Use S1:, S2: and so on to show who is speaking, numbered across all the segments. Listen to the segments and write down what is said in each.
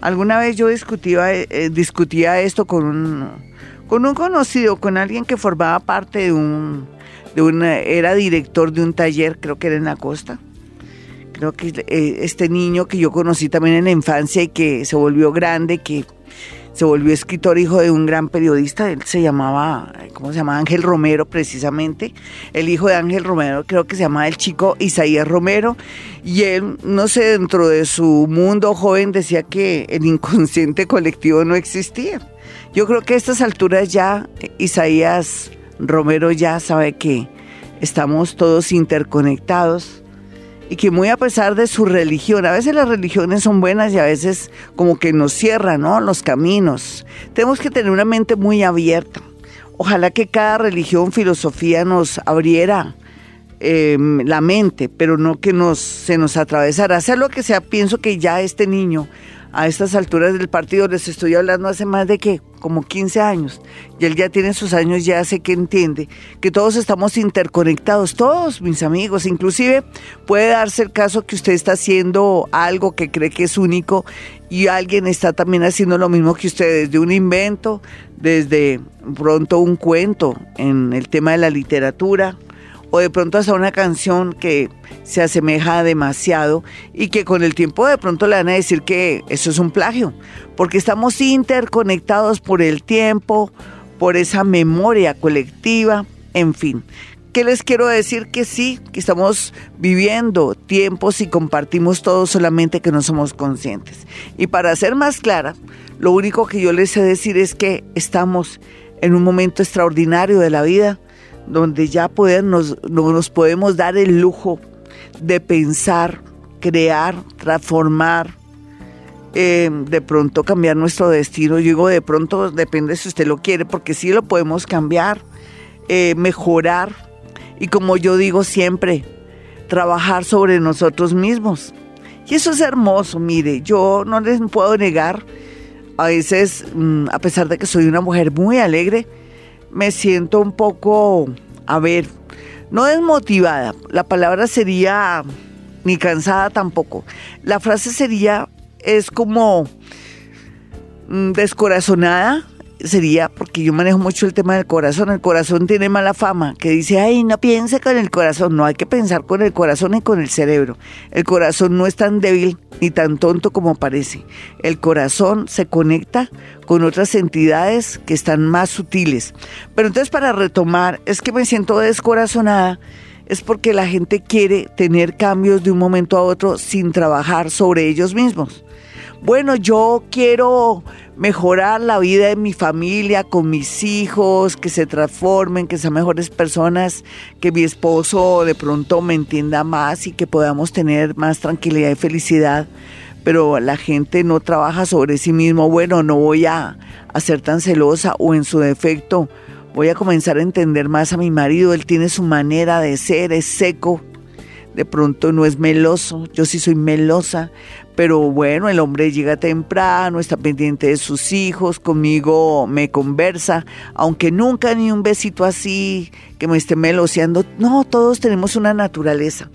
S1: Alguna vez yo discutía, eh, discutía esto con un, con un conocido, con alguien que formaba parte de un, de era director de un taller, creo que era en la costa. Creo que eh, este niño que yo conocí también en la infancia y que se volvió grande, que se volvió escritor, hijo de un gran periodista, él se llamaba, ¿cómo se llama? Ángel Romero, precisamente. El hijo de Ángel Romero, creo que se llamaba el chico Isaías Romero, y él, no sé, dentro de su mundo joven decía que el inconsciente colectivo no existía. Yo creo que a estas alturas ya Isaías Romero ya sabe que estamos todos interconectados y que muy a pesar de su religión, a veces las religiones son buenas y a veces como que nos cierran ¿no? los caminos. Tenemos que tener una mente muy abierta. Ojalá que cada religión, filosofía nos abriera em, la mente, pero no que nos, se nos atravesara. Hacer lo que sea, pienso que ya este niño a estas alturas del partido, les estoy hablando hace más de que como 15 años, y él ya tiene sus años, ya sé que entiende que todos estamos interconectados, todos mis amigos, inclusive puede darse el caso que usted está haciendo algo que cree que es único y alguien está también haciendo lo mismo que usted, desde un invento, desde pronto un cuento en el tema de la literatura, o de pronto hasta una canción que se asemeja demasiado y que con el tiempo de pronto le van a decir que eso es un plagio, porque estamos interconectados por el tiempo, por esa memoria colectiva, en fin. ¿Qué les quiero decir? Que sí, que estamos viviendo tiempos y compartimos todo solamente que no somos conscientes. Y para ser más clara, lo único que yo les sé decir es que estamos en un momento extraordinario de la vida, donde ya nos, nos podemos dar el lujo de pensar, crear, transformar, eh, de pronto cambiar nuestro destino. Yo digo de pronto, depende si usted lo quiere, porque sí lo podemos cambiar, eh, mejorar y como yo digo siempre, trabajar sobre nosotros mismos. Y eso es hermoso, mire, yo no les puedo negar, a veces, mm, a pesar de que soy una mujer muy alegre, me siento un poco, a ver, no desmotivada, la palabra sería ni cansada tampoco. La frase sería, es como mm, descorazonada, sería, porque yo manejo mucho el tema del corazón, el corazón tiene mala fama, que dice, ay, no piense con el corazón, no hay que pensar con el corazón y con el cerebro. El corazón no es tan débil ni tan tonto como parece. El corazón se conecta con otras entidades que están más sutiles. Pero entonces para retomar, es que me siento descorazonada es porque la gente quiere tener cambios de un momento a otro sin trabajar sobre ellos mismos bueno, yo quiero mejorar la vida de mi familia con mis hijos, que se transformen, que sean mejores personas, que mi esposo de pronto me entienda más y que podamos tener más tranquilidad y felicidad. Pero la gente no trabaja sobre sí mismo. Bueno, no voy a, ser tan celosa o en su defecto voy a comenzar a entender más a mi marido. Él tiene su manera de ser, es seco, de pronto no es meloso, yo sí soy melosa, pero bueno, el hombre llega temprano, está pendiente de sus hijos, conmigo me conversa, aunque nunca ni un besito así que me esté meloseando, no, todos tenemos una naturaleza.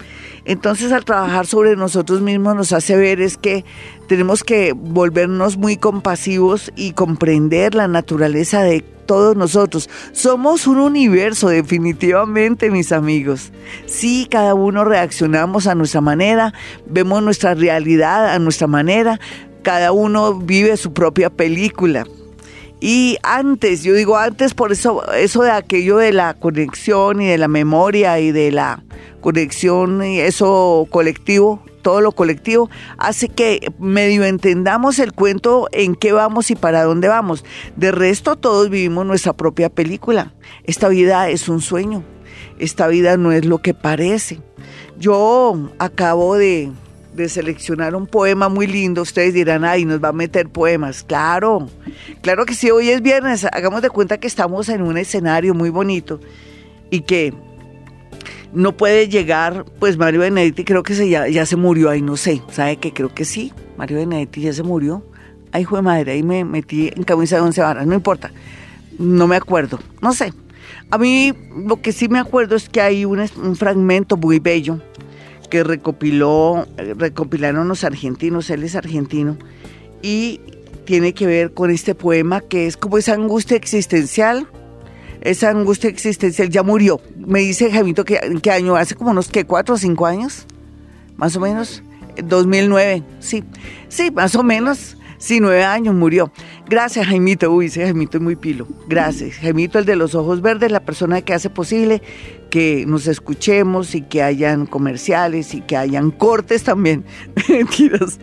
S1: Entonces al trabajar sobre nosotros mismos nos hace ver es que tenemos que volvernos muy compasivos y comprender la naturaleza de todos nosotros. Somos un universo definitivamente, mis amigos. Sí, cada uno reaccionamos a nuestra manera, vemos nuestra realidad nuestra manera, cada uno vive su propia película. Y antes, yo digo antes por eso, eso de aquello de la conexión y de la memoria y de la conexión y eso colectivo, todo lo colectivo, hace que medio entendamos el cuento en qué vamos y para dónde vamos. De resto, todos vivimos nuestra propia película. Esta vida es un sueño. Esta vida no es lo que parece. Yo acabo de, de seleccionar un poema muy lindo, ustedes dirán, ay, nos va a meter poemas. Claro, claro que sí, hoy es viernes, hagamos de cuenta que estamos en un escenario muy bonito y que no puede llegar, pues Mario Benedetti creo que se, ya, ya se murió, ahí no sé, ¿sabe que Creo que sí, Mario Benedetti ya se murió. Ay, hijo de madre, ahí me metí en camisa de once varas, no importa, no me acuerdo, no sé. A mí lo que sí me acuerdo es que hay un, un fragmento muy bello que recopiló, recopilaron los argentinos, él es argentino, y tiene que ver con este poema que es como esa angustia existencial, esa angustia existencial ya murió. Me dice Javito que en qué año, hace como unos que cuatro o cinco años, más o menos, 2009, sí, sí, más o menos. Sí, nueve años murió. Gracias, Jaimito. Uy, ese Jaimito es muy pilo. Gracias. Jaimito, el de los ojos verdes, la persona que hace posible que nos escuchemos y que hayan comerciales y que hayan cortes también. Mentiras.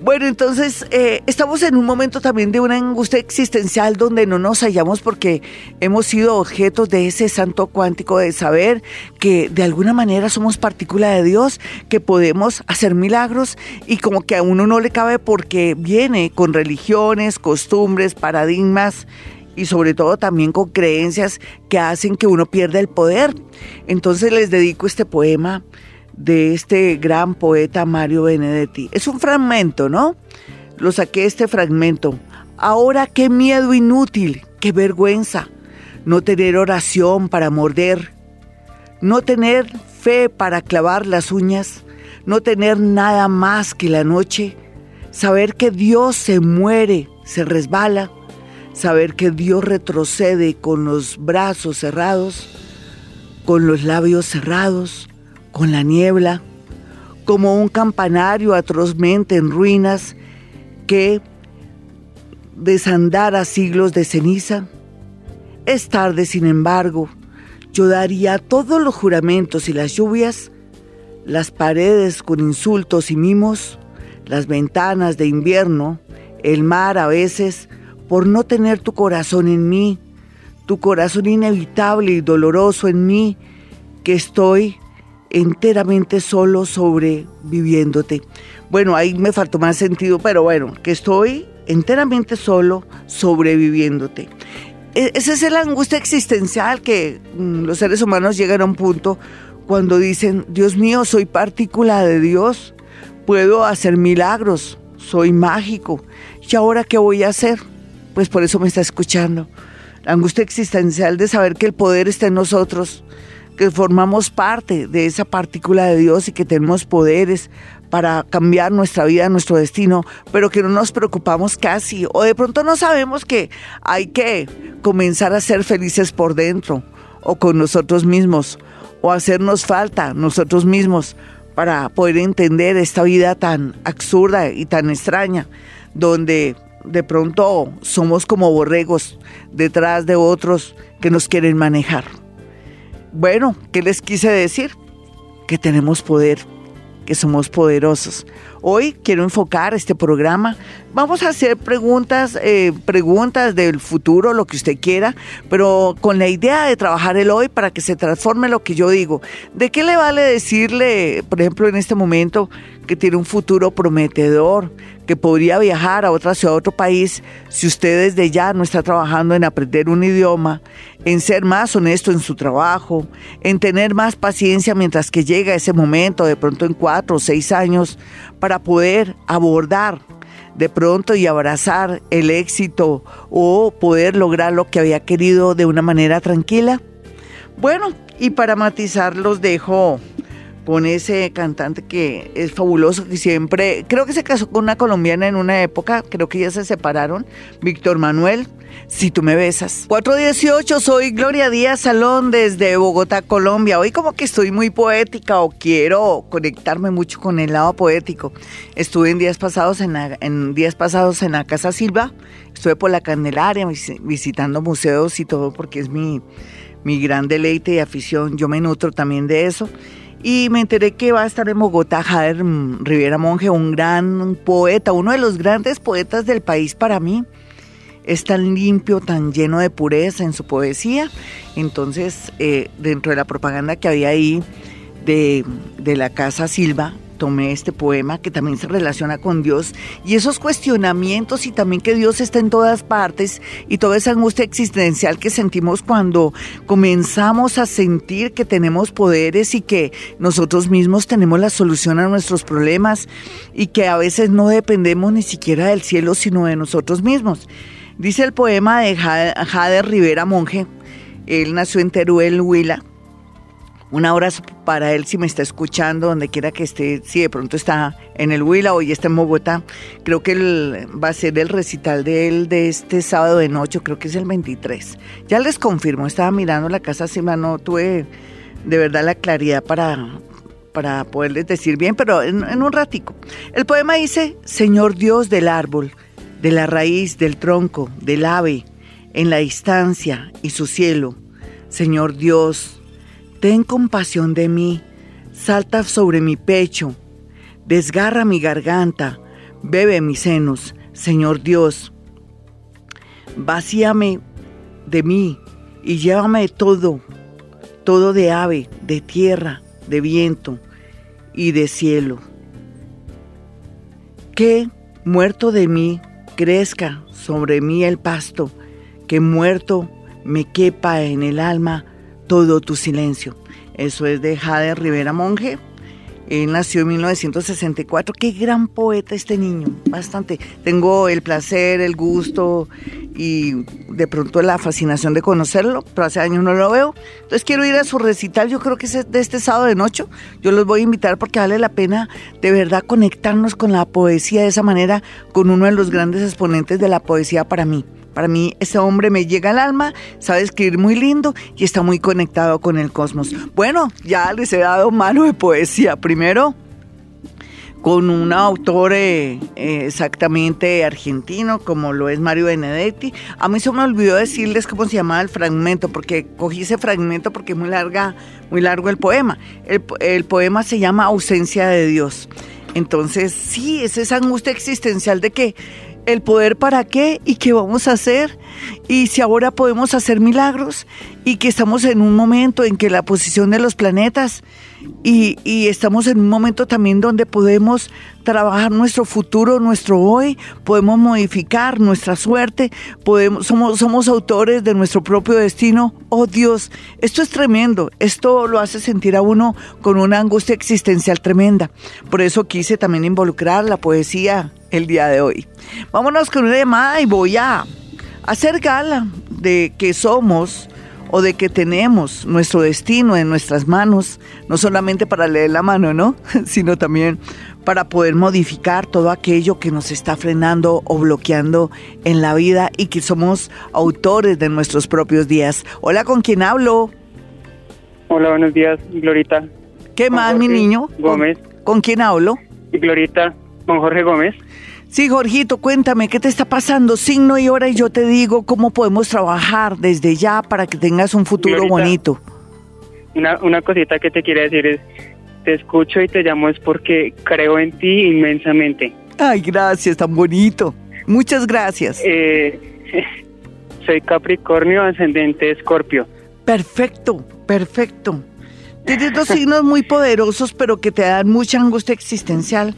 S1: Bueno, entonces eh, estamos en un momento también de una angustia existencial donde no nos hallamos porque hemos sido objetos de ese santo cuántico de saber que de alguna manera somos partícula de Dios, que podemos hacer milagros y como que a uno no le cabe porque viene con religiones, costumbres, paradigmas y sobre todo también con creencias que hacen que uno pierda el poder. Entonces les dedico este poema de este gran poeta Mario Benedetti. Es un fragmento, ¿no? Lo saqué este fragmento. Ahora qué miedo inútil, qué vergüenza, no tener oración para morder, no tener fe para clavar las uñas, no tener nada más que la noche, saber que Dios se muere, se resbala, saber que Dios retrocede con los brazos cerrados, con los labios cerrados, con la niebla, como un campanario atrozmente en ruinas que desandara siglos de ceniza. Es tarde, sin embargo, yo daría todos los juramentos y las lluvias, las paredes con insultos y mimos, las ventanas de invierno, el mar a veces, por no tener tu corazón en mí, tu corazón inevitable y doloroso en mí, que estoy enteramente solo sobreviviéndote. Bueno, ahí me faltó más sentido, pero bueno, que estoy enteramente solo sobreviviéndote. E, esa es la angustia existencial que mm, los seres humanos llegan a un punto cuando dicen, Dios mío, soy partícula de Dios, puedo hacer milagros, soy mágico, ¿y ahora qué voy a hacer? Pues por eso me está escuchando. La angustia existencial de saber que el poder está en nosotros, que formamos parte de esa partícula de Dios y que tenemos poderes para cambiar nuestra vida, nuestro destino, pero que no nos preocupamos casi o de pronto no sabemos que hay que comenzar a ser felices por dentro o con nosotros mismos o hacernos falta nosotros mismos para poder entender esta vida tan absurda y tan extraña, donde de pronto somos como borregos detrás de otros que nos quieren manejar. Bueno, ¿qué les quise decir? Que tenemos poder, que somos poderosos. Hoy quiero enfocar este programa. Vamos a hacer preguntas, eh, preguntas del futuro, lo que usted quiera, pero con la idea de trabajar el hoy para que se transforme lo que yo digo. ¿De qué le vale decirle, por ejemplo, en este momento, que tiene un futuro prometedor, que podría viajar a otra ciudad, a otro país, si usted desde ya no está trabajando en aprender un idioma, en ser más honesto en su trabajo, en tener más paciencia mientras que llega ese momento, de pronto en cuatro o seis años, para poder abordar de pronto y abrazar el éxito o poder lograr lo que había querido de una manera tranquila? Bueno, y para matizar los dejo con ese cantante que es fabuloso, que siempre, creo que se casó con una colombiana en una época, creo que ya se separaron, Víctor Manuel, si tú me besas. 418, soy Gloria Díaz Salón desde Bogotá, Colombia. Hoy como que estoy muy poética o quiero conectarme mucho con el lado poético. Estuve en días pasados en, en días pasados en la Casa Silva, estuve por la Candelaria visitando museos y todo porque es mi, mi gran deleite y afición. Yo me nutro también de eso. Y me enteré que va a estar en Bogotá Jader Rivera Monge, un gran poeta, uno de los grandes poetas del país para mí. Es tan limpio, tan lleno de pureza en su poesía. Entonces, eh, dentro de la propaganda que había ahí de, de la Casa Silva, tomé este poema que también se relaciona con Dios y esos cuestionamientos y también que Dios está en todas partes y toda esa angustia existencial que sentimos cuando comenzamos a sentir que tenemos poderes y que nosotros mismos tenemos la solución a nuestros problemas y que a veces no dependemos ni siquiera del cielo sino de nosotros mismos. Dice el poema de Jade Rivera Monje, él nació en Teruel, Huila, un abrazo para él si me está escuchando, donde quiera que esté, si de pronto está en el Huila, hoy está en Bogotá. Creo que va a ser el recital de él de este sábado de noche, creo que es el 23. Ya les confirmo, estaba mirando la casa encima, no tuve de verdad la claridad para, para poderles decir bien, pero en, en un ratico. El poema dice, Señor Dios del árbol, de la raíz, del tronco, del ave, en la distancia y su cielo. Señor Dios, Ten compasión de mí, salta sobre mi pecho, desgarra mi garganta, bebe mis senos, Señor Dios. Vacíame de mí y llévame todo, todo de ave, de tierra, de viento y de cielo. Que, muerto de mí, crezca sobre mí el pasto, que muerto me quepa en el alma todo tu silencio. Eso es de Jade Rivera Monge. Él nació en 1964. Qué gran poeta este niño, bastante. Tengo el placer, el gusto y de pronto la fascinación de conocerlo, pero hace años no lo veo. Entonces quiero ir a su recital, yo creo que es de este sábado de noche. Yo los voy a invitar porque vale la pena de verdad conectarnos con la poesía de esa manera, con uno de los grandes exponentes de la poesía para mí. Para mí ese hombre me llega al alma, sabe escribir muy lindo y está muy conectado con el cosmos. Bueno, ya les he dado mano de poesía. Primero, con un autor eh, eh, exactamente argentino como lo es Mario Benedetti. A mí se me olvidó decirles cómo se llamaba el fragmento, porque cogí ese fragmento porque es muy larga, muy largo el poema. El, el poema se llama Ausencia de Dios. Entonces, sí, es esa angustia existencial de que el poder para qué y qué vamos a hacer. Y si ahora podemos hacer milagros y que estamos en un momento en que la posición de los planetas y, estamos en un momento también donde podemos trabajar nuestro futuro, nuestro hoy, podemos modificar nuestra suerte, podemos, somos, somos autores de nuestro propio destino. Oh Dios, esto es tremendo, esto lo hace sentir a uno con una angustia existencial tremenda. Por eso quise también involucrar la poesía el día de hoy. Vámonos con una llamada y voy a hacer gala de que somos o de que tenemos nuestro destino en nuestras manos, no solamente para leer la mano, ¿no? sino también para poder modificar todo aquello que nos está frenando o bloqueando en la vida y que somos autores de nuestros propios días. Hola, ¿con quién hablo?
S2: Hola, buenos días, Glorita.
S1: ¿Qué más, mi niño?
S2: Gómez.
S1: ¿Con, quién hablo?
S2: Glorita, con Jorge Gómez.
S1: Sí, Jorgito, cuéntame, ¿qué te está pasando? Signo y hora y yo te digo cómo podemos trabajar desde ya para que tengas un futuro bonito.
S2: Una, una cosita que te quiero decir es, te escucho y te llamo es porque creo en ti inmensamente.
S1: Ay, gracias, tan bonito. Muchas gracias.
S2: Eh, soy Capricornio, ascendente Escorpio.
S1: Perfecto, perfecto. Tienes dos signos muy poderosos, pero que te dan mucha angustia existencial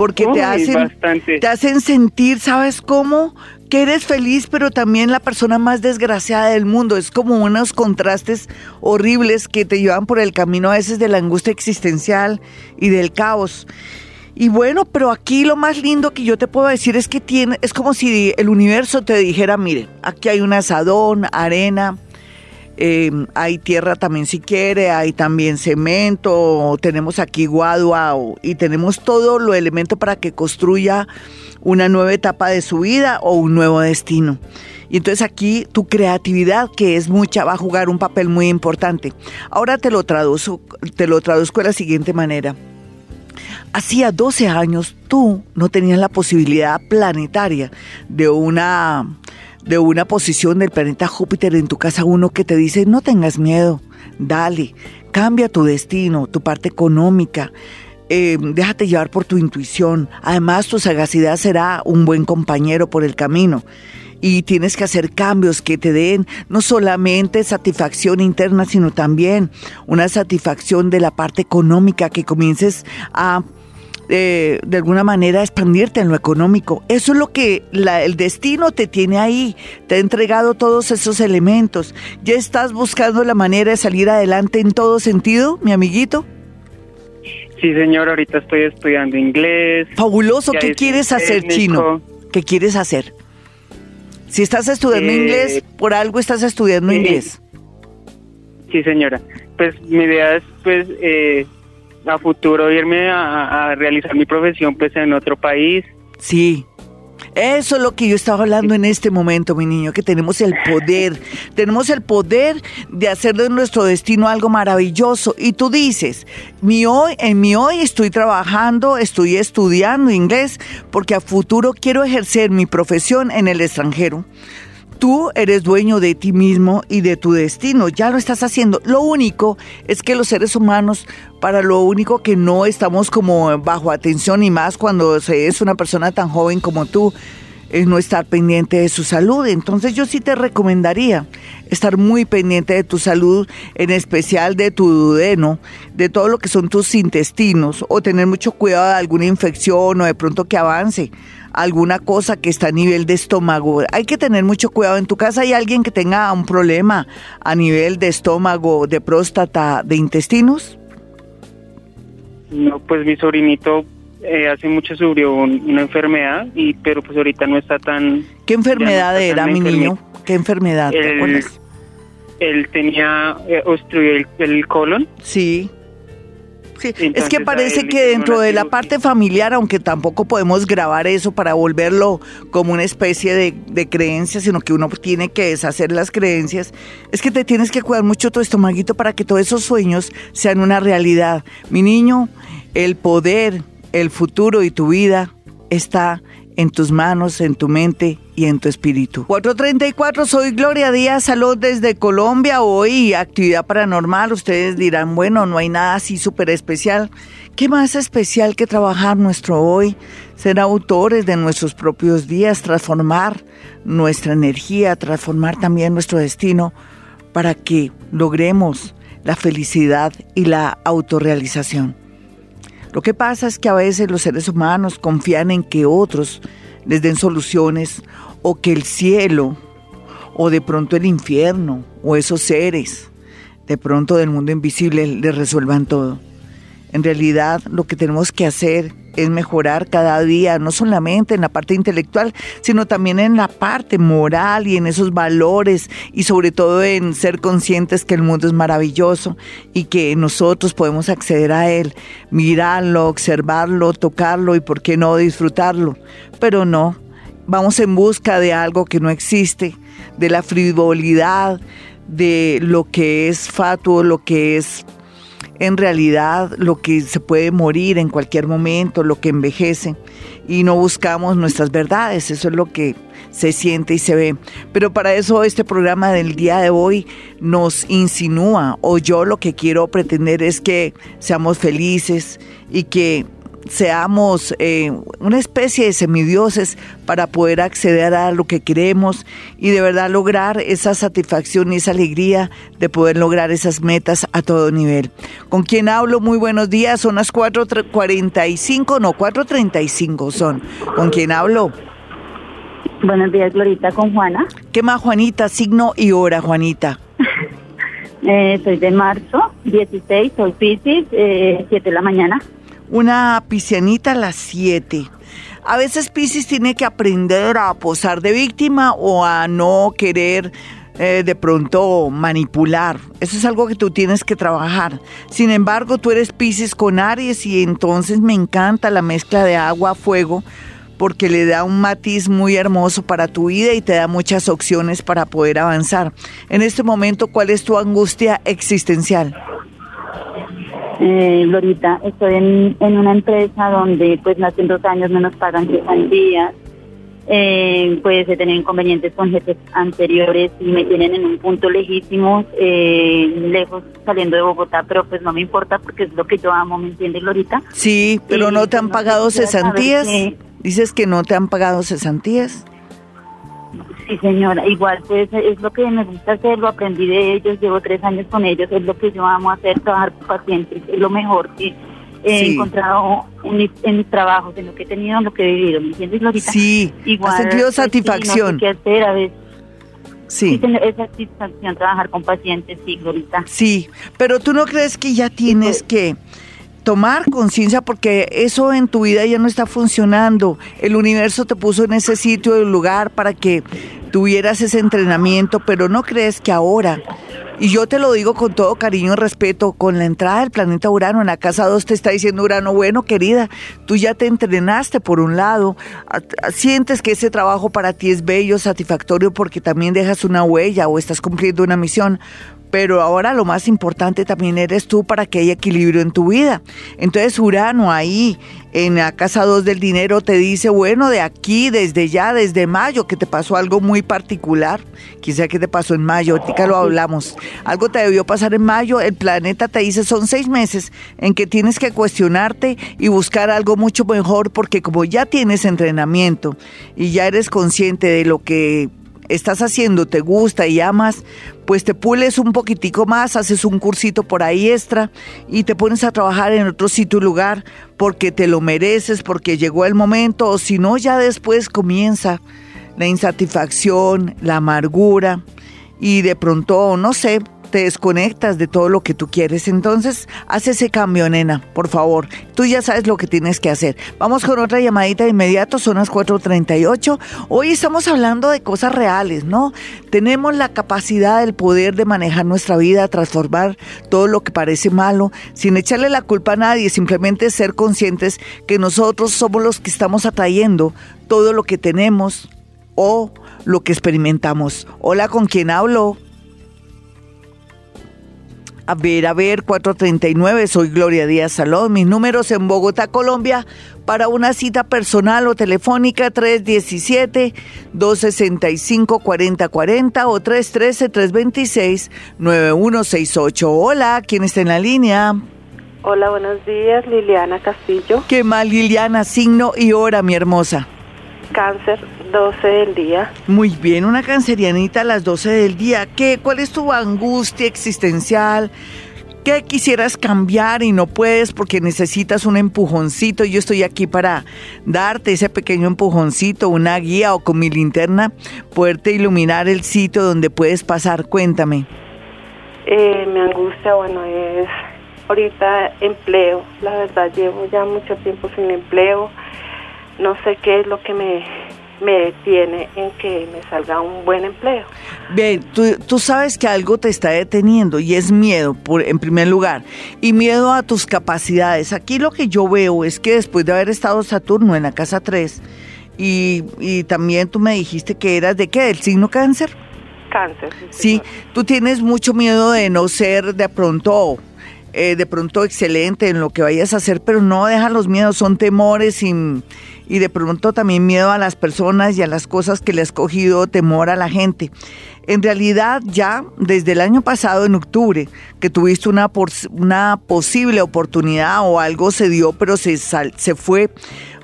S1: porque te hacen te hacen sentir, ¿sabes cómo? Que eres feliz, pero también la persona más desgraciada del mundo. Es como unos contrastes horribles que te llevan por el camino a veces de la angustia existencial y del caos. Y bueno, pero aquí lo más lindo que yo te puedo decir es que tiene, es como si el universo te dijera, mire, aquí hay un asadón, arena, Em, hay tierra también si quiere, hay también cemento, tenemos aquí guadua y tenemos todo lo elemento para que construya una nueva etapa de su vida o un nuevo destino. Y entonces aquí tu creatividad, que es mucha, va a jugar un papel muy importante. Ahora te lo traduzco, te lo traduzco de la siguiente manera. Hacía 12 años tú no tenías la posibilidad planetaria de una de una posición del planeta Júpiter en tu casa uno que te dice no tengas miedo, dale, cambia tu destino, tu parte económica, eh, déjate llevar por tu intuición, además tu sagacidad será un buen compañero por el camino. Y tienes que hacer cambios que te den no solamente satisfacción interna, sino también una satisfacción de la parte económica, que comiences a eh, de alguna manera expandirte en lo económico. Eso es lo que el destino te tiene ahí, te ha entregado todos esos elementos. ¿Ya estás buscando la manera de salir adelante en todo sentido, mi amiguito?
S2: Sí, señor, ahorita estoy estudiando inglés.
S1: Fabuloso, ¿qué quieres hacer, Chino? ¿Qué quieres hacer? Si estás estudiando eh, inglés, por algo estás estudiando inglés.
S2: Sí, señora. Pues mi idea es, pues, eh, a futuro irme a, realizar mi profesión, pues, en otro país.
S1: Sí. Eso es lo que yo estaba hablando en este momento, mi niño, que tenemos el poder, tenemos el poder de hacer de nuestro destino algo maravilloso. Y tú dices, mi hoy, en mi hoy estoy trabajando, estoy estudiando inglés, porque a futuro quiero ejercer mi profesión en el extranjero. Tú eres dueño de ti mismo y de tu destino, ya lo estás haciendo. Lo único es que los seres humanos, para lo único que no estamos como bajo atención y más cuando se es una persona tan joven como tú, es no estar pendiente de su salud. Entonces yo sí te recomendaría estar muy pendiente de tu salud, en especial de tu duodeno, de todo lo que son tus intestinos, o tener mucho cuidado de alguna infección o de pronto que avance alguna cosa que está a nivel de estómago. Hay que tener mucho cuidado. ¿En tu casa hay alguien que tenga un problema a nivel de estómago, de próstata, de intestinos?
S2: No, pues mi sobrinito eh, hace mucho sufrió una enfermedad, y pero pues ahorita no está tan...
S1: ¿Qué enfermedad era, mi niño? ¿Qué enfermedad?
S2: ¿Te Él tenía eh, el, el colon.
S1: Sí es que parece que dentro de la parte familiar, aunque tampoco podemos grabar eso para volverlo como una especie de, de creencia, sino que uno tiene que deshacer las creencias, es que te tienes que cuidar mucho tu estomaguito para que todos esos sueños sean una realidad. Mi niño, el poder, el futuro y tu vida está en tus manos, en tu mente y en tu espíritu. 434, soy Gloria Díaz, salud desde Colombia. Hoy actividad paranormal. Ustedes dirán, bueno, no hay nada así súper especial. ¿Qué más especial que trabajar nuestro hoy? Ser autores de nuestros propios días, transformar nuestra energía, transformar también nuestro destino para que logremos la felicidad y la autorrealización. Lo que pasa es que a veces los seres humanos confían en que otros les den soluciones o que el cielo o de pronto el infierno o esos seres de pronto del mundo invisible les resuelvan todo. En realidad lo que tenemos que hacer es mejorar cada día, no solamente en la parte intelectual, sino también en la parte moral y en esos valores y sobre todo en ser conscientes que el mundo es maravilloso y que nosotros podemos acceder a él, mirarlo, observarlo, tocarlo y por qué no disfrutarlo. Pero no, vamos en busca de algo que no existe, de la frivolidad, de lo que es fatuo, lo que es en realidad lo que se puede morir en cualquier momento, lo que envejece, y no buscamos nuestras verdades, eso es lo que se siente y se ve. Pero para eso este programa del día de hoy nos insinúa, o yo lo que quiero pretender es que seamos felices y que seamos eh, una especie de semidioses para poder acceder a lo que queremos y de verdad lograr esa satisfacción y esa alegría de poder lograr esas metas a todo nivel. ¿Con quién hablo? Muy buenos días, son las 4.45, no, 4.35 son. ¿Con quién hablo?
S3: Buenos días, Glorita, con Juana.
S1: ¿Qué más, Juanita? Signo y hora, Juanita.
S3: eh, soy de marzo, 16, soy Pisces, eh, 7 de la mañana
S1: una piscianita a las 7. A veces Piscis tiene que aprender a posar de víctima o a no querer eh, de pronto manipular. Eso es algo que tú tienes que trabajar. Sin embargo, tú eres Piscis con Aries y entonces me encanta la mezcla de agua, fuego, porque le da un matiz muy hermoso para tu vida y te da muchas opciones para poder avanzar. En este momento, ¿cuál es tu angustia existencial?
S3: Eh, Lorita, estoy en, una empresa donde pues hace dos años no nos pagan días. Eh, pues he tenido inconvenientes con jefes anteriores y me tienen en un punto lejísimo, eh, lejos saliendo de Bogotá, pero pues no me importa porque es lo que yo amo, ¿me entiendes, Lorita?
S1: Sí, pero no te han pagado cesantías. Dices que no te han pagado cesantías.
S3: Sí, señora, igual pues es lo que me gusta hacer, lo aprendí de ellos, llevo tres años con ellos, es lo que yo amo hacer, trabajar con pacientes, es lo mejor que, he encontrado en, mi trabajos, en lo que he tenido, en lo que he vivido, ¿me entiendes, Lorita?
S1: Sí, igual, has sentido pues, satisfacción.
S3: qué hacer a veces. Sí. Es satisfacción trabajar con pacientes, sí, Glorita.
S1: Sí, pero tú no crees que ya tienes pues, que tomar conciencia porque eso en tu vida ya no está funcionando. El universo te puso en ese sitio, el lugar para que tuvieras ese entrenamiento, pero no crees que ahora, y yo te lo digo con todo cariño y respeto, con la entrada del planeta Urano en la casa 2 te está diciendo Urano, bueno querida, tú ya te entrenaste por un lado, sientes que ese trabajo para ti es bello, satisfactorio porque también dejas una huella o estás cumpliendo una misión, pero ahora lo más importante también eres tú para que haya equilibrio en tu vida. Entonces Urano ahí en la casa 2 del dinero te dice, bueno, de aquí, desde ya, desde mayo, que te pasó algo muy particular, quizá que te pasó en mayo, ahorita lo hablamos, algo te debió pasar en mayo, el planeta te dice, son seis meses en que tienes que cuestionarte y buscar algo mucho mejor, porque como ya tienes entrenamiento y ya eres consciente de lo que estás haciendo, te gusta y amas, pues te pules un poquitico más, haces un cursito por ahí extra y te pones a trabajar en otro sitio y lugar porque te lo mereces, porque llegó el momento, o si no, ya después comienza la insatisfacción, la amargura y de pronto, no sé, te desconectas de todo lo que tú quieres. Entonces, haz ese cambio, nena, por favor. Tú ya sabes lo que tienes que hacer. Vamos con otra llamadita de inmediato, son las 4.38. Hoy estamos hablando de cosas reales, ¿no? Tenemos la capacidad, el poder de manejar nuestra vida, transformar todo lo que parece malo, sin echarle la culpa a nadie, simplemente ser conscientes que nosotros somos los que estamos atrayendo todo lo que tenemos o lo que experimentamos. Hola, ¿con quién hablo? A ver, a ver, 439, soy Gloria Díaz Salón. Mis números en Bogotá, Colombia, para una cita personal o telefónica 317-265-4040 o 313-326-9168. Hola, ¿quién está en la línea?
S4: Hola, buenos días, Liliana Castillo.
S1: ¿Qué mal, Liliana? Signo y hora, mi hermosa.
S4: Cáncer, 12 del día.
S1: Muy bien, una cancerianita a las 12 del día. ¿Qué, ¿Cuál es tu angustia existencial? ¿Qué quisieras cambiar y no puedes porque necesitas un empujoncito? Yo estoy aquí para darte ese pequeño empujoncito, una guía o con mi linterna, poderte iluminar el sitio donde puedes pasar. Cuéntame.
S4: Eh, mi angustia, bueno, es ahorita empleo. La verdad, llevo ya mucho tiempo sin empleo no sé qué es lo que me, me detiene en que me salga un buen empleo.
S1: Bien, tú, sabes que algo te está deteniendo y es miedo, por, en primer lugar, y miedo a tus capacidades. Aquí lo que yo veo es que después de haber estado Saturno en la casa 3, y, y también tú me dijiste que eras de qué, del signo cáncer.
S4: Cáncer.
S1: Sí, tú tienes mucho miedo de no ser de pronto eh, de pronto excelente en lo que vayas a hacer, pero no deja los miedos, son temores y, y de pronto también miedo a las personas y a las cosas que le has cogido temor a la gente. En realidad ya desde el año pasado, en octubre, que tuviste una, una posible oportunidad o algo se dio, pero se, se fue,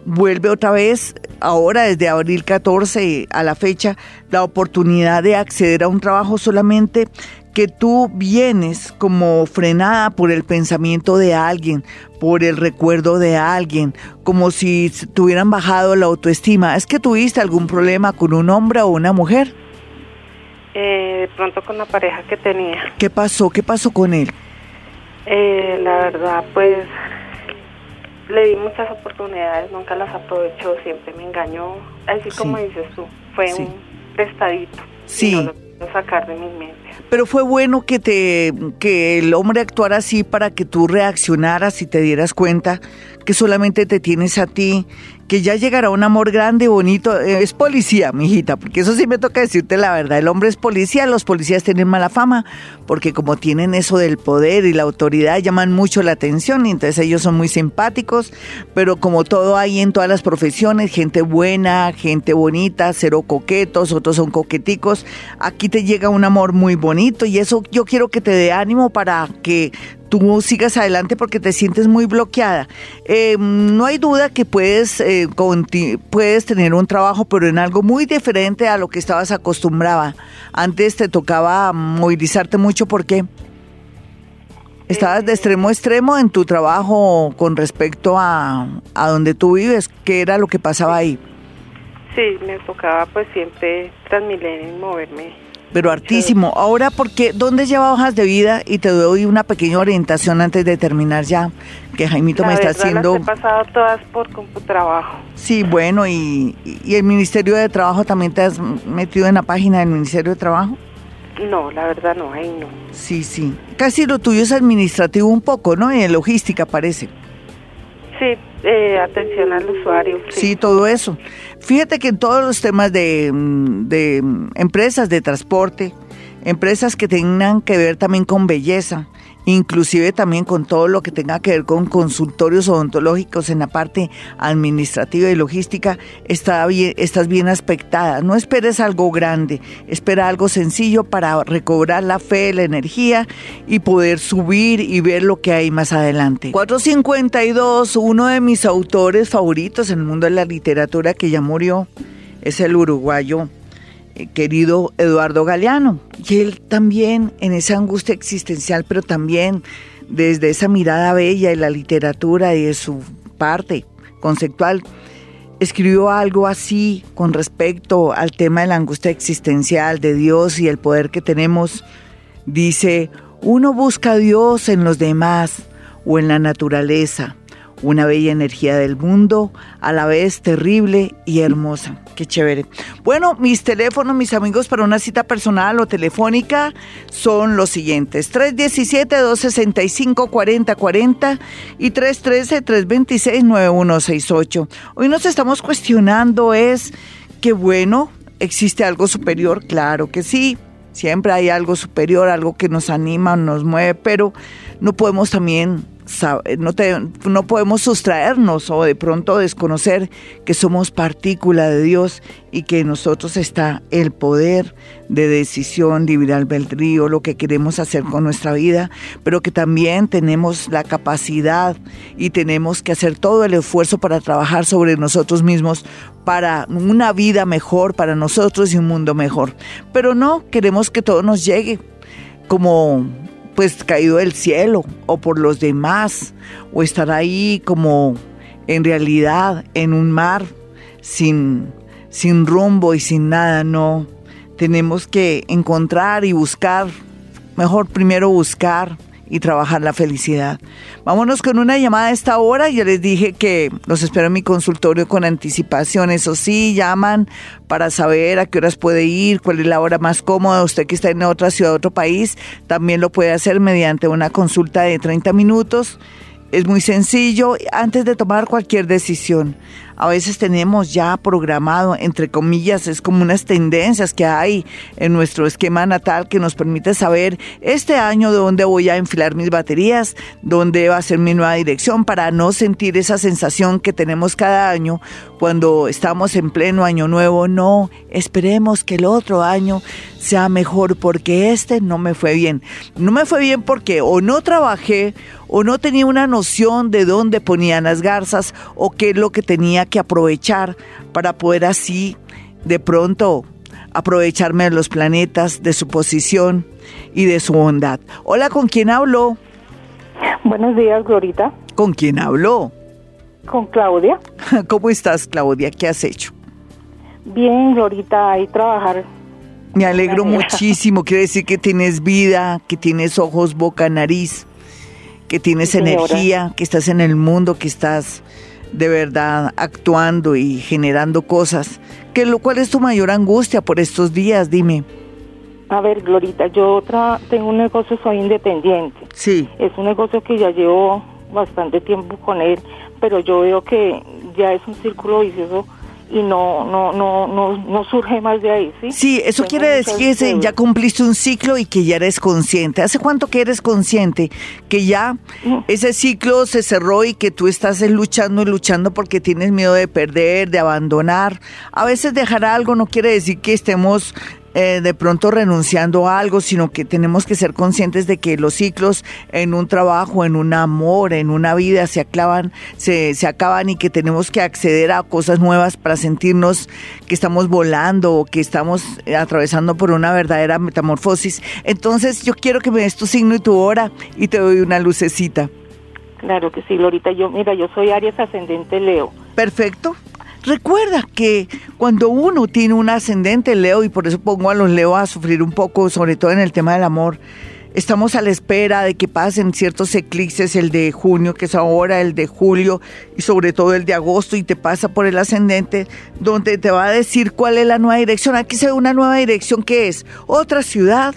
S1: vuelve otra vez, ahora desde abril 14 a la fecha, la oportunidad de acceder a un trabajo solamente que tú vienes como frenada por el pensamiento de alguien, por el recuerdo de alguien, como si te hubieran bajado la autoestima. ¿Es que tuviste algún problema con un hombre o una mujer?
S4: Eh, de pronto con la pareja que tenía.
S1: ¿Qué pasó? ¿Qué pasó con él?
S4: Eh, la verdad, pues le di muchas oportunidades, nunca las aprovechó, siempre me engañó, así como dices tú, fue un prestadito.
S1: Sí
S4: sacar de mi mente.
S1: Pero fue bueno que te que el hombre actuara así para que tú reaccionaras y te dieras cuenta que solamente te tienes a ti que ya llegará un amor grande, bonito. Eh, es policía, mijita, porque eso sí me toca decirte la verdad. El hombre es policía, los policías tienen mala fama, porque como tienen eso del poder y la autoridad, llaman mucho la atención, y entonces ellos son muy simpáticos, pero como todo hay en todas las profesiones, gente buena, gente bonita, cero coquetos, otros son coqueticos, aquí te llega un amor muy bonito, y eso yo quiero que te dé ánimo para que tú sigas adelante porque te sientes muy bloqueada. Eh, no hay duda que puedes, eh, puedes tener un trabajo, pero en algo muy diferente a lo que estabas acostumbrada. Antes te tocaba movilizarte mucho, ¿por qué? Estabas de
S4: Eh,
S1: extremo a extremo en tu trabajo con respecto a, a donde tú vives. ¿Qué era lo que pasaba ahí?
S4: Sí, me tocaba pues siempre Transmilenio moverme.
S1: Pero hartísimo. Ahora, ¿por qué? ¿Dónde lleva hojas de vida? Y te doy una pequeña orientación antes de terminar ya, que Jaimito
S4: La
S1: me está haciendo...
S4: Las he pasado todas por trabajo.
S1: Sí, bueno, y, y el Ministerio de Trabajo también te has metido en la página del Ministerio de Trabajo.
S4: No, la verdad no, ahí no.
S1: Sí, sí. Casi lo tuyo es administrativo un poco, ¿no? Y de logística parece.
S4: Sí, eh, atención al usuario.
S1: Sí. todo eso. Fíjate que en todos los temas de, mm, de mm, empresas de transporte, empresas que tengan que ver también con belleza, inclusive también con todo lo que tenga que ver con consultorios odontológicos en la parte administrativa y logística, está bien, estás bien aspectada. No esperes algo grande, espera algo sencillo para recobrar la fe, la energía y poder subir y ver lo que hay más adelante. 452, uno de mis autores favoritos en el mundo de la literatura que ya murió, es el uruguayo querido Eduardo Galeano. Y él también en esa angustia existencial, pero también desde esa mirada bella de la literatura y de su parte conceptual, escribió algo así con respecto al tema de la angustia existencial, de Dios y el poder que tenemos. Dice, uno busca a Dios en los demás o en la naturaleza una bella energía del mundo, a la vez terrible y hermosa. Qué chévere. Bueno, mis teléfonos, mis amigos, para una cita personal o telefónica son los siguientes: 317-265-4040 y 313-326-9168. Hoy nos estamos cuestionando es que, bueno, ¿existe algo superior? Claro que sí. Siempre hay algo superior, algo que nos anima, nos mueve, pero no podemos también no, te, no podemos sustraernos o de pronto desconocer que somos partícula de Dios y que en nosotros está el poder de decisión, libre albedrío, lo que queremos hacer con nuestra vida, pero que también tenemos la capacidad y tenemos que hacer todo el esfuerzo para trabajar sobre nosotros mismos para una vida mejor para nosotros y un mundo mejor. Pero no queremos que todo nos llegue como pues caído del cielo o por los demás o estar ahí como en realidad en un mar sin, sin rumbo y sin nada, no. Tenemos que encontrar y buscar, mejor primero buscar y trabajar la felicidad. Vámonos con una llamada a esta hora. Yo les dije que los espero en mi consultorio con anticipación. Eso sí, llaman para saber a qué horas puede ir, cuál es la hora más cómoda. Usted que está en otra ciudad, otro país, también lo puede hacer mediante una consulta de 30 minutos. Es muy sencillo antes de tomar cualquier decisión a veces tenemos ya programado, entre comillas, es como unas tendencias que hay en nuestro esquema natal que nos permite saber este año de dónde voy a enfilar mis baterías, dónde va a ser mi nueva dirección para no sentir esa sensación que tenemos cada año cuando estamos en pleno año nuevo. No, esperemos que el otro año sea mejor porque este no me fue bien. No me fue bien porque o no trabajé o no tenía una noción de dónde ponían las garzas o qué es lo que tenía que aprovechar para poder así de pronto aprovecharme de los planetas, de su posición y de su bondad. Hola, ¿con quién hablo?
S5: Buenos días, Glorita.
S1: ¿Con quién habló?
S5: Con Claudia.
S1: ¿Cómo estás, Claudia? ¿Qué has hecho?
S5: Bien, Glorita, ahí trabajar.
S1: Me alegro muchísimo. Quiere decir que tienes vida, que tienes ojos, boca, nariz, que tienes
S5: Sí,
S1: energía, que estás en el mundo, que estás de verdad actuando y generando cosas. ¿Qué, lo, ¿Cuál es tu mayor angustia por estos días? Dime.
S5: A ver, Glorita, yo tra- tengo un negocio, soy independiente.
S1: Sí.
S5: Es un negocio que ya llevo bastante tiempo con él, pero yo veo que ya es un círculo vicioso y no no no no, no surge más de ahí, ¿sí?
S1: Sí, eso
S5: Tengo
S1: quiere decir que ya cumpliste un ciclo y que ya eres consciente. ¿Hace cuánto que eres consciente que ya ese ciclo se cerró y que tú estás luchando y luchando porque tienes miedo de perder, de abandonar? A veces dejar algo no quiere decir que estemos eh, de pronto renunciando a algo, sino que tenemos que ser conscientes de que los ciclos en un trabajo, en un amor, en una vida se acaban, se, se acaban y que tenemos que acceder a cosas nuevas para sentirnos que estamos volando o que estamos atravesando por una verdadera metamorfosis. Entonces yo quiero que me des tu signo y tu hora y te doy una lucecita.
S5: Claro que sí, Lorita. Yo, mira, yo soy Aries ascendente Leo.
S1: Perfecto. Recuerda que cuando uno tiene un ascendente Leo, y por eso pongo a los Leo a sufrir un poco, sobre todo en el tema del amor, estamos a la espera de que pasen ciertos eclipses, el de junio, que es ahora, el de julio y sobre todo el de agosto, y te pasa por el ascendente, donde te va a decir cuál es la nueva dirección. Aquí se ve una nueva dirección que es otra ciudad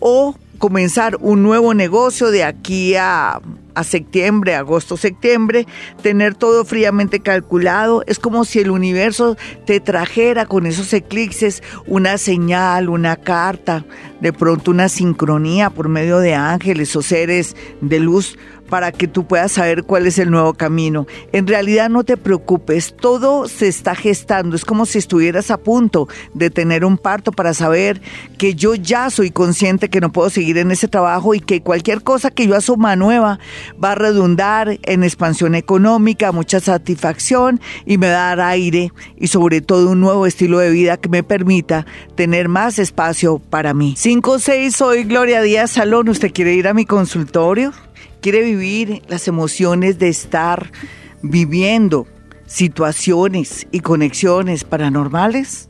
S1: o comenzar un nuevo negocio de aquí a, a septiembre, agosto, septiembre, tener todo fríamente calculado. Es como si el universo te trajera con esos eclipses una señal, una carta, de pronto una sincronía por medio de ángeles o seres de luz para que tú puedas saber cuál es el nuevo camino. En realidad no te preocupes, todo se está gestando, es como si estuvieras a punto de tener un parto para saber que yo ya soy consciente que no puedo seguir en ese trabajo y que cualquier cosa que yo asuma nueva va a redundar en expansión económica, mucha satisfacción y me va a dar aire y sobre todo un nuevo estilo de vida que me permita tener más espacio para mí. 5-6, soy Gloria Díaz Salón, ¿usted quiere ir a mi consultorio? Quiere vivir las emociones de estar viviendo situaciones y conexiones paranormales,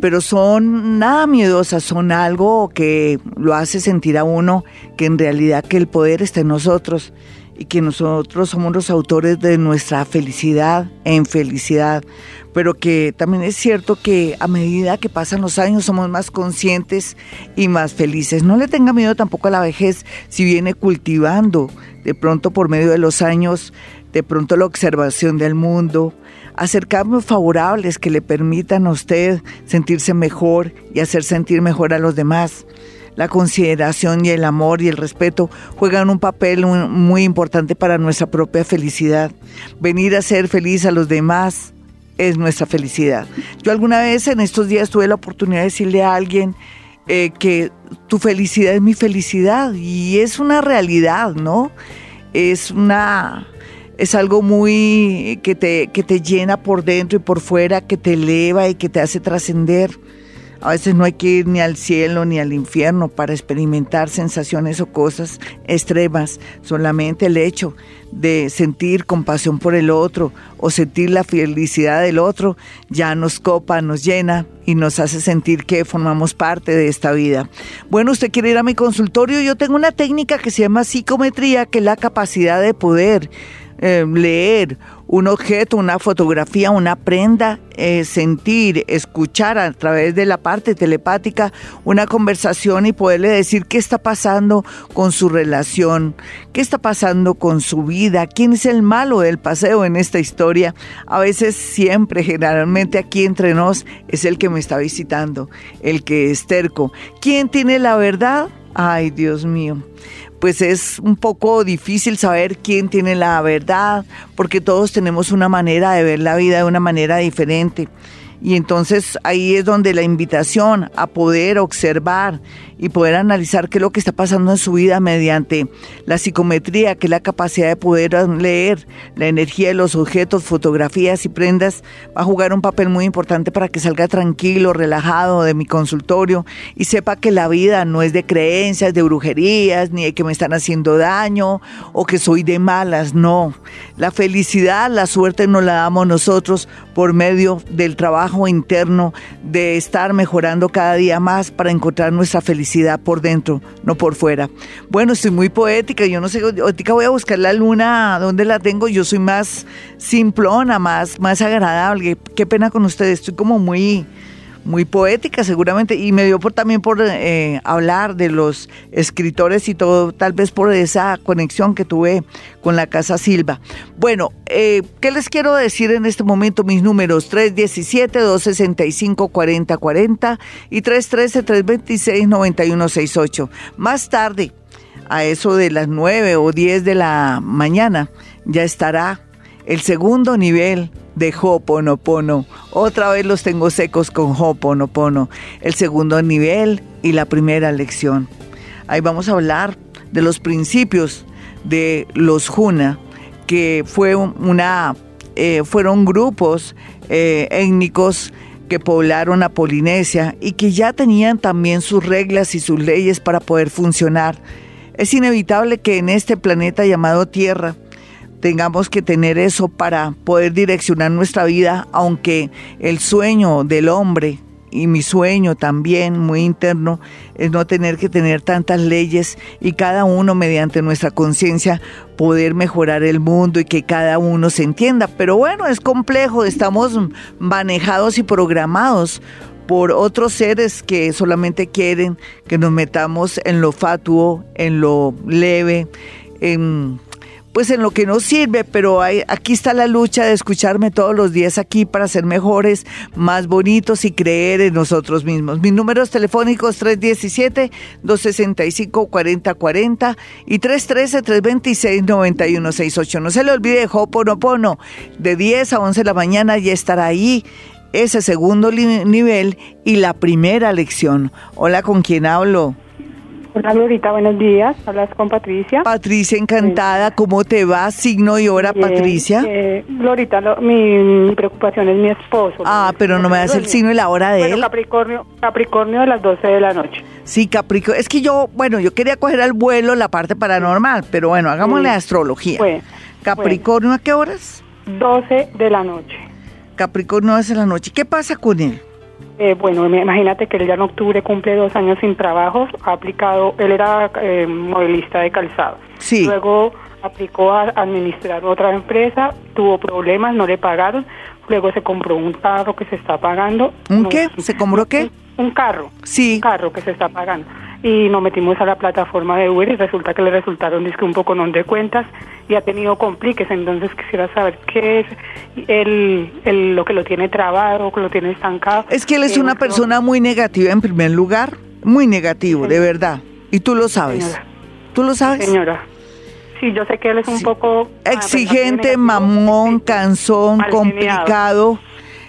S1: pero son nada miedosas, son algo que lo hace sentir a uno que en realidad que el poder está en nosotros y que nosotros somos los autores de nuestra felicidad e infelicidad, pero que también es cierto que a medida que pasan los años somos más conscientes y más felices. No le tenga miedo tampoco a la vejez si viene cultivando de pronto por medio de los años, de pronto la observación del mundo, hacer cambios favorables que le permitan a usted sentirse mejor y hacer sentir mejor a los demás la consideración y el amor y el respeto juegan un papel muy importante para nuestra propia felicidad. Venir a ser feliz a los demás es nuestra felicidad. Yo alguna vez en estos días tuve la oportunidad de decirle a alguien eh, que tu felicidad es mi felicidad y es una realidad, ¿no? Es una es algo muy que te, que te llena por dentro y por fuera, que te eleva y que te hace trascender. A veces no hay que ir ni al cielo ni al infierno para experimentar sensaciones o cosas extremas. Solamente el hecho de sentir compasión por el otro o sentir la felicidad del otro ya nos copa, nos llena y nos hace sentir que formamos parte de esta vida. Bueno, usted quiere ir a mi consultorio, yo tengo una técnica que se llama psicometría, que es la capacidad de poder eh, leer un objeto, una fotografía, una prenda, eh, sentir, escuchar a través de la parte telepática una conversación y poderle decir qué está pasando con su relación, qué está pasando con su vida, quién es el malo del paseo en esta historia. A veces, siempre, generalmente aquí entre nos, es el que me está visitando, el que es terco. ¿Quién tiene la verdad? Ay, Dios mío pues es un poco difícil saber quién tiene la verdad, porque todos tenemos una manera de ver la vida de una manera diferente. Y entonces ahí es donde la invitación a poder observar y poder analizar qué es lo que está pasando en su vida mediante la psicometría, que es la capacidad de poder leer la energía de los objetos, fotografías y prendas, va a jugar un papel muy importante para que salga tranquilo, relajado de mi consultorio y sepa que la vida no es de creencias, de brujerías, ni de que me están haciendo daño o que soy de malas, no. La felicidad, la suerte nos la damos nosotros por medio del trabajo interno, de estar mejorando cada día más para encontrar nuestra felicidad por dentro, no por fuera. Bueno, estoy muy poética, yo no sé, ahorita voy a buscar la luna, ¿dónde la tengo? Yo soy más simplona, más, más agradable. Qué pena con ustedes, estoy como muy muy poética seguramente y me dio por también por eh, hablar de los escritores y todo, tal vez por esa conexión que tuve con la Casa Silva. Bueno, eh, ¿qué les quiero decir en este momento? Mis números 317-265-4040 y 313-326-9168. Más tarde, a eso de las 9 o 10 de la mañana, ya estará el segundo nivel de Ho'oponopono. Otra vez los tengo secos con Ho'oponopono. El segundo nivel y la primera lección. Ahí vamos a hablar de los principios de los Juna, que eh, fueron grupos eh, étnicos que poblaron a Polinesia y que ya tenían también sus reglas y sus leyes para poder funcionar. Es inevitable que en este planeta llamado Tierra tengamos que tener eso para poder direccionar nuestra vida, aunque el sueño del hombre y mi sueño también muy interno es no tener que tener tantas leyes y cada uno mediante nuestra conciencia poder mejorar el mundo y que cada uno se entienda. Pero bueno, es complejo, estamos manejados y programados por otros seres que solamente quieren que nos metamos en lo fatuo, en lo leve, en pues en lo que no sirve, pero hay, aquí está la lucha de escucharme todos los días aquí para ser mejores, más bonitos y creer en nosotros mismos. Mis números telefónicos 317-265-4040 y 313-326-9168. No se le olvide Hoponopono, de 10 a 11 de la mañana ya estará ahí ese segundo nivel y la primera lección. Hola, ¿con quién hablo?
S6: Hola Glorita, buenos días. Hablas con Patricia.
S1: Patricia, encantada. ¿Cómo te va? Signo y hora, Patricia.
S6: Eh, Glorita, mi, preocupación es mi esposo.
S1: Ah, pero no me das el signo y la hora de él.
S6: Capricornio, Capricornio de las 12 de la noche.
S1: Sí, Capricornio. Es que yo, bueno, yo quería coger al vuelo la parte paranormal, pero bueno, hagámosle astrología. Capricornio, ¿a qué horas?
S6: 12 de la noche.
S1: Capricornio 12 de la noche. ¿Qué pasa con él?
S6: Eh, bueno, imagínate que él ya en octubre cumple dos años sin trabajo, ha aplicado, él era eh, modelista de calzado.
S1: Sí.
S6: Luego aplicó a administrar otra empresa, tuvo problemas, no le pagaron, luego se compró un carro que se está pagando.
S1: ¿Un qué? ¿Se compró qué?
S6: Un, carro.
S1: Sí.
S6: Un carro que se está pagando y nos metimos a la plataforma de Uber y resulta que le resultaron disque un poco no de cuentas y ha tenido compliques, entonces quisiera saber qué es el, lo que lo tiene trabado, que lo tiene estancado.
S1: Es que él es una persona muy negativa en primer lugar, muy negativo, de verdad, y tú lo sabes. ¿Tú lo sabes?
S6: Señora. Sí, yo sé que él es un poco...
S1: Exigente, mamón, cansón, complicado,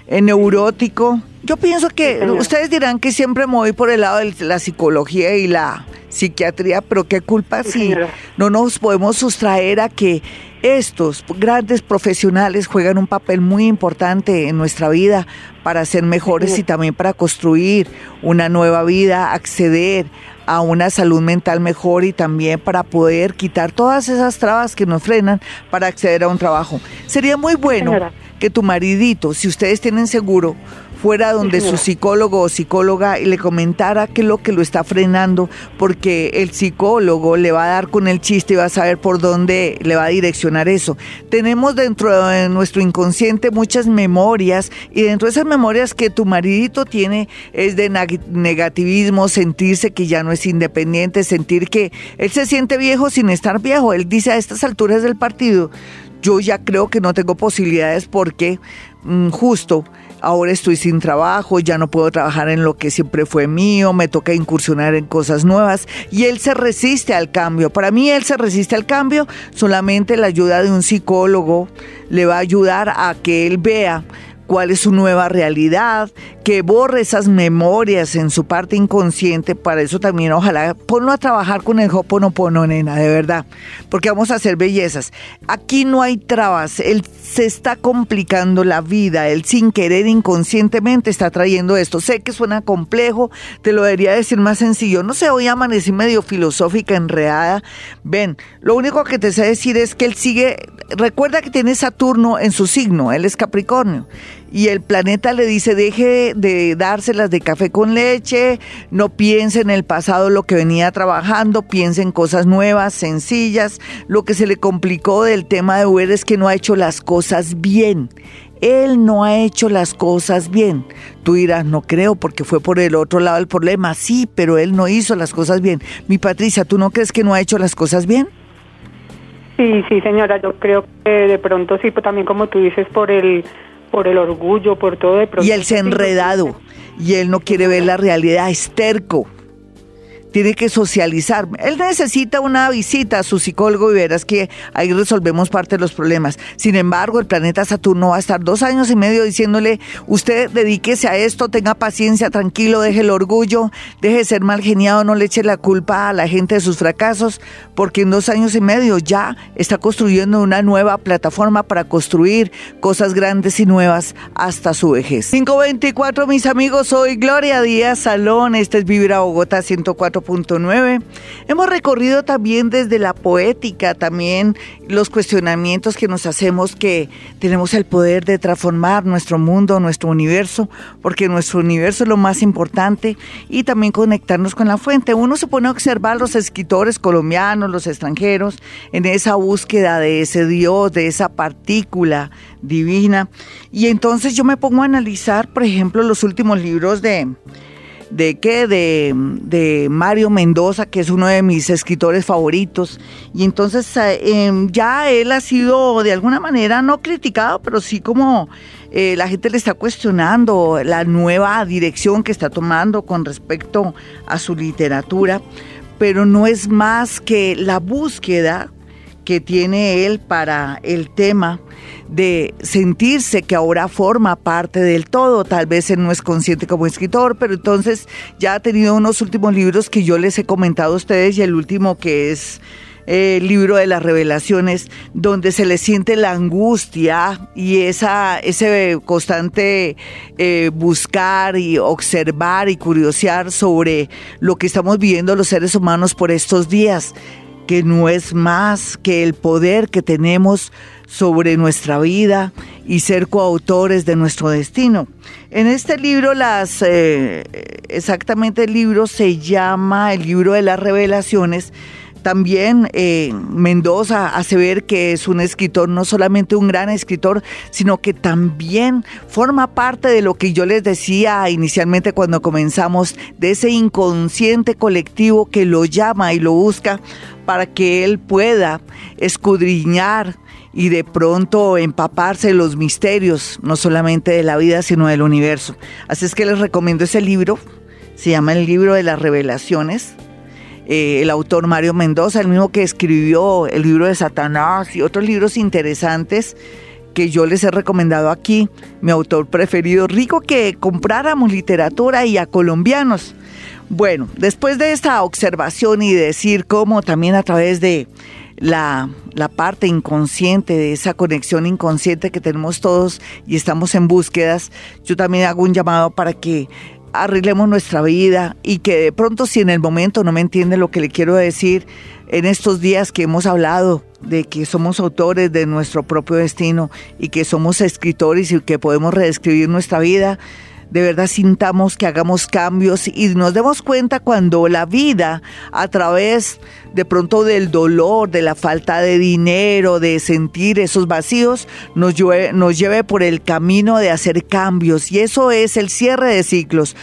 S1: eh, neurótico. Yo pienso que ustedes dirán que siempre me voy por el lado de la psicología y la psiquiatría, pero qué culpa si no nos podemos sustraer a que estos grandes profesionales juegan un papel muy importante en nuestra vida para ser mejores y también para construir una nueva vida, acceder a una salud mental mejor y también para poder quitar todas esas trabas que nos frenan para acceder a un trabajo. Sería muy bueno que tu maridito, si ustedes tienen seguro, fuera donde su psicólogo o psicóloga y le comentara qué es lo que lo está frenando, porque el psicólogo le va a dar con el chiste y va a saber por dónde le va a direccionar eso. Tenemos dentro de nuestro inconsciente muchas memorias y dentro de esas memorias que tu maridito tiene es de negativismo, sentirse que ya no es independiente, sentir que él se siente viejo sin estar viejo. Él dice a estas alturas del partido, yo ya creo que no tengo posibilidades porque mm, justo ahora estoy sin trabajo, ya no puedo trabajar en lo que siempre fue mío, me toca incursionar en cosas nuevas y él se resiste al cambio. Para mí él se resiste al cambio, solamente la ayuda de un psicólogo le va a ayudar a que él vea cuál es su nueva realidad, que borre esas memorias en su parte inconsciente. Para eso también, ojalá, ponlo a trabajar con el Hoponopono, nena, de verdad, porque vamos a hacer bellezas. Aquí no hay trabas, él se está complicando la vida, él sin querer inconscientemente está trayendo esto. Sé que suena complejo, te lo debería decir más sencillo. No sé, hoy amanecí medio filosófica, enredada. Ven, lo único que te sé decir es que él sigue, recuerda que tiene Saturno en su signo, él es Capricornio y el planeta le dice deje de dárselas de café con leche, no piense en el pasado lo que venía trabajando, piense en cosas nuevas, sencillas. Lo que se le complicó del tema de Uber es que no ha hecho las cosas bien. Él no ha hecho las cosas bien. Tú dirás, no creo, porque fue por el otro lado del problema. Sí, pero él no hizo las cosas bien. Mi Patricia, ¿tú no crees que no ha hecho las cosas bien?
S6: Sí, sí, señora, yo creo que de pronto sí, pero también como tú dices, por el por el orgullo, por todo de
S1: Y él se ha enredado y él no quiere ver la realidad, es terco. Tiene que socializar. Él necesita una visita a su psicólogo y verás que ahí resolvemos parte de los problemas. Sin embargo, el planeta Saturno va a estar dos años y medio diciéndole, usted dedíquese a esto, tenga paciencia, tranquilo, deje el orgullo, deje de ser mal geniado, no le eche la culpa a la gente de sus fracasos, porque en dos años y medio ya está construyendo una nueva plataforma para construir cosas grandes y nuevas hasta su vejez. 524, mis amigos, soy Gloria Díaz Salón, este es Vivir a Bogotá 104.9. Hemos recorrido también desde la poética, también los cuestionamientos que nos hacemos que tenemos el poder de transformar nuestro mundo, nuestro universo, porque nuestro universo es lo más importante y también conectarnos con la fuente. Uno se pone a observar los escritores colombianos, los extranjeros, en esa búsqueda de ese Dios, de esa partícula divina. Y entonces yo me pongo a analizar, por ejemplo, los últimos libros de de qué de, de, Mario Mendoza que es uno de mis escritores favoritos. Y entonces eh, em, ya él ha sido de alguna manera no criticado pero sí como eh, la gente le está cuestionando la nueva dirección que está tomando con respecto a su literatura. Pero no es más que la búsqueda que tiene él para el tema de sentirse que ahora forma parte del todo. Tal vez él no es consciente como escritor, pero entonces ya ha tenido unos últimos libros que yo les he comentado a ustedes y el último que es eh, el libro de las revelaciones, donde se le siente la angustia y esa, ese constante eh, buscar y observar y curiosear sobre lo que estamos viviendo los seres humanos por estos días que no es más que el poder que tenemos sobre nuestra vida y ser coautores de nuestro destino. En este libro, las eh, exactamente el libro se llama el libro de las revelaciones. También eh, Mendoza hace ver que es un escritor, no solamente un gran escritor, sino que también forma parte de lo que yo les decía inicialmente cuando comenzamos, de ese inconsciente colectivo que lo llama y lo busca para que él pueda escudriñar y de pronto empaparse los misterios, no solamente de la vida, sino del universo. Así es que les recomiendo ese libro, se llama el libro de las revelaciones. Eh, el autor Mario Mendoza, el mismo que escribió el libro de Satanás y otros libros interesantes que yo les he recomendado aquí, mi autor preferido, rico que compráramos literatura y a colombianos. Bueno, después de esta observación y decir cómo también a través de la, la, parte inconsciente, de esa conexión inconsciente que tenemos todos y estamos en búsquedas, yo también hago un llamado para que arreglemos nuestra vida y que de pronto si en el momento no me entiende lo que le quiero decir, en estos días que hemos hablado de que somos autores de nuestro propio destino y que somos escritores y que podemos reescribir nuestra vida, de verdad sintamos que hagamos cambios y nos demos cuenta cuando la vida a través de pronto del dolor, de la falta de dinero, de sentir esos vacíos, nos lleve, nos lleve por el camino de hacer cambios. Y eso es el cierre de ciclos.